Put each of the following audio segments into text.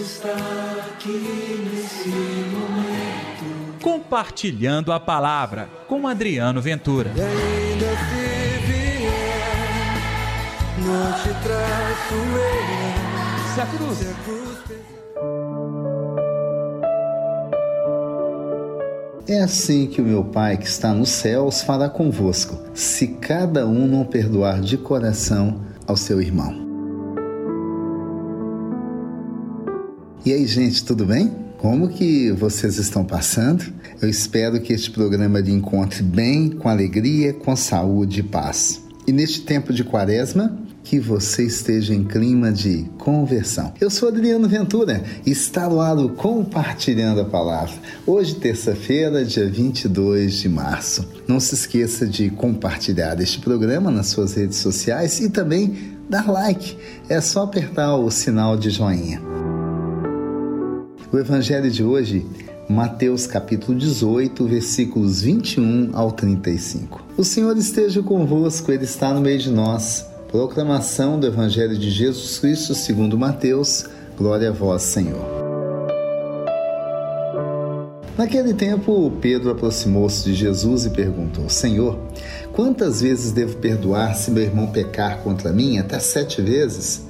Está aqui nesse momento. Compartilhando a palavra com Adriano Ventura. E ainda se vier, não te traço eu. Se a cruz. Se a cruz É assim que o meu Pai que está nos céus fará convosco, se cada um não perdoar de coração ao seu irmão. E aí, gente, tudo bem? Como que vocês estão passando? Eu espero que este programa lhe encontre bem, com alegria, com saúde e paz. E neste tempo de quaresma, que você esteja em clima de conversão. Eu sou Adriano Ventura e está no ar Compartilhando a Palavra. Hoje, terça-feira, dia 22 de março. Não se esqueça de compartilhar este programa nas suas redes sociais e também dar like. É só apertar o sinal de joinha. O evangelho de hoje Mateus capítulo 18, versículos 21 ao 35. O Senhor esteja convosco, Ele está no meio de nós. Proclamação do Evangelho de Jesus Cristo segundo Mateus. Glória a vós, Senhor. Naquele tempo, Pedro aproximou-se de Jesus e perguntou: Senhor, quantas vezes devo perdoar se meu irmão pecar contra mim? Até sete vezes?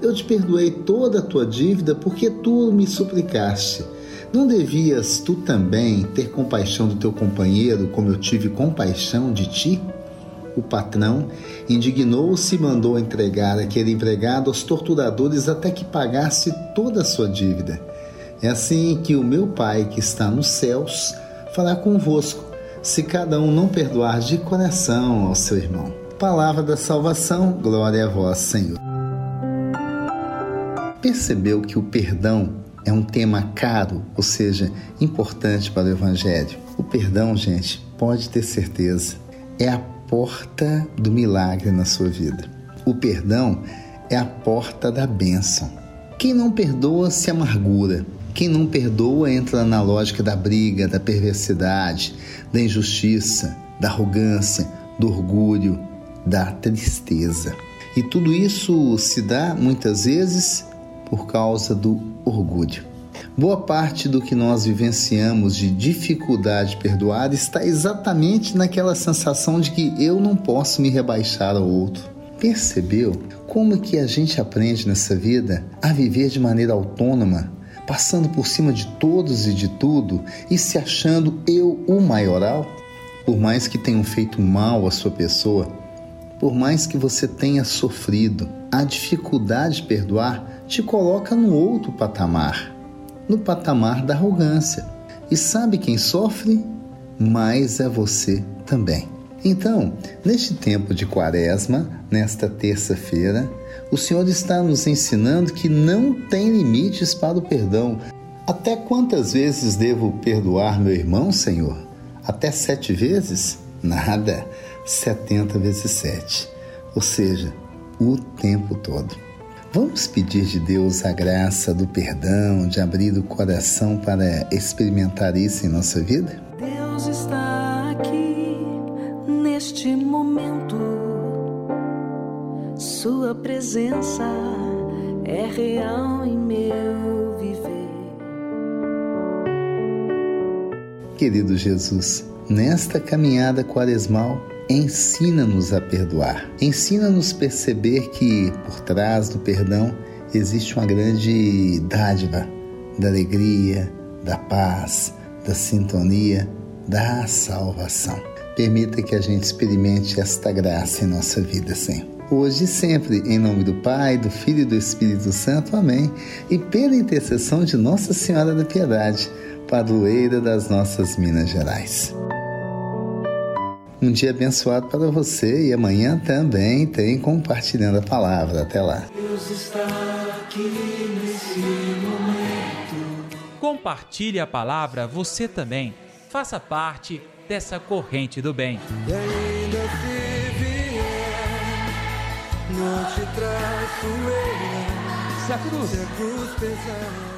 eu te perdoei toda a tua dívida porque tu me suplicaste. Não devias tu também ter compaixão do teu companheiro, como eu tive compaixão de ti? O patrão indignou-se e mandou entregar aquele empregado aos torturadores até que pagasse toda a sua dívida. É assim que o meu Pai que está nos céus fará convosco, se cada um não perdoar de coração ao seu irmão. Palavra da salvação, glória a vós, Senhor. Percebeu que o perdão é um tema caro, ou seja, importante para o Evangelho? O perdão, gente, pode ter certeza, é a porta do milagre na sua vida. O perdão é a porta da bênção. Quem não perdoa se amargura. Quem não perdoa entra na lógica da briga, da perversidade, da injustiça, da arrogância, do orgulho, da tristeza. E tudo isso se dá muitas vezes por causa do orgulho. Boa parte do que nós vivenciamos de dificuldade de perdoar está exatamente naquela sensação de que eu não posso me rebaixar ao outro. Percebeu como que a gente aprende nessa vida a viver de maneira autônoma, passando por cima de todos e de tudo e se achando eu o maioral? Por mais que tenham feito mal à sua pessoa, por mais que você tenha sofrido, a dificuldade de perdoar te coloca no outro patamar no patamar da arrogância. E sabe quem sofre? Mais é você também. Então, neste tempo de quaresma, nesta terça-feira, o Senhor está nos ensinando que não tem limites para o perdão. Até quantas vezes devo perdoar meu irmão, Senhor? Até sete vezes? Nada, setenta vezes sete. Ou seja, o tempo todo. Vamos pedir de Deus a graça do perdão, de abrir o coração para experimentar isso em nossa vida? Deus está aqui neste momento. Sua presença é real em meu viver. Querido Jesus, nesta caminhada quaresmal, ensina-nos a perdoar. Ensina-nos perceber que por trás do perdão existe uma grande dádiva da alegria, da paz, da sintonia, da salvação. Permita que a gente experimente esta graça em nossa vida, Senhor. Hoje e sempre, em nome do Pai, do Filho e do Espírito Santo. Amém. E pela intercessão de Nossa Senhora da Piedade, padroeira das nossas Minas Gerais. Um dia abençoado para você e amanhã também tem compartilhando a palavra. Até lá. Deus está aqui nesse momento. Compartilhe a palavra você também. Faça parte dessa corrente do bem. E ainda se vier, não te traço eu. Se a cruz Se a cruz pesada.